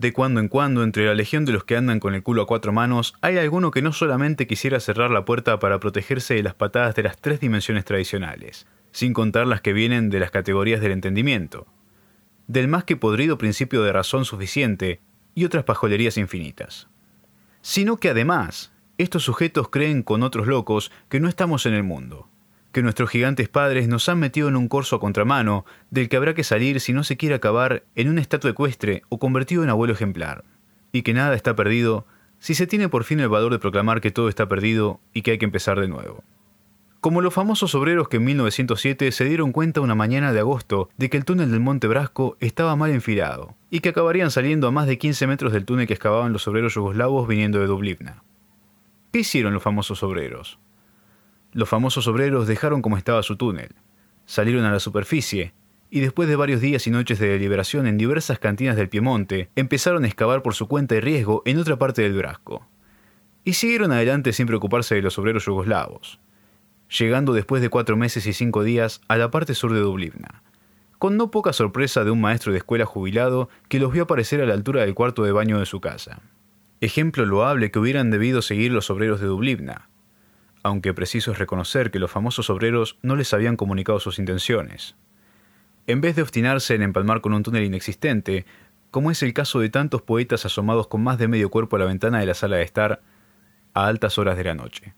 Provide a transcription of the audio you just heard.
De cuando en cuando, entre la legión de los que andan con el culo a cuatro manos, hay alguno que no solamente quisiera cerrar la puerta para protegerse de las patadas de las tres dimensiones tradicionales, sin contar las que vienen de las categorías del entendimiento, del más que podrido principio de razón suficiente y otras pajolerías infinitas. Sino que además, estos sujetos creen con otros locos que no estamos en el mundo, que nuestros gigantes padres nos han metido en un corso a contramano del que habrá que salir si no se quiere acabar en una estatua ecuestre o convertido en abuelo ejemplar, y que nada está perdido si se tiene por fin el valor de proclamar que todo está perdido y que hay que empezar de nuevo. Como los famosos obreros que en 1907 se dieron cuenta una mañana de agosto de que el túnel del Monte Brasco estaba mal enfilado y que acabarían saliendo a más de 15 metros del túnel que excavaban los obreros yugoslavos viniendo de Dublivna. ¿Qué hicieron los famosos obreros? Los famosos obreros dejaron como estaba su túnel, salieron a la superficie y después de varios días y noches de deliberación en diversas cantinas del Piemonte, empezaron a excavar por su cuenta y riesgo en otra parte del Brasco. Y siguieron adelante sin preocuparse de los obreros yugoslavos, llegando después de cuatro meses y cinco días a la parte sur de Dublivna, con no poca sorpresa de un maestro de escuela jubilado que los vio aparecer a la altura del cuarto de baño de su casa. Ejemplo loable que hubieran debido seguir los obreros de Dublivna, aunque preciso es reconocer que los famosos obreros no les habían comunicado sus intenciones. En vez de obstinarse en empalmar con un túnel inexistente, como es el caso de tantos poetas asomados con más de medio cuerpo a la ventana de la sala de estar a altas horas de la noche.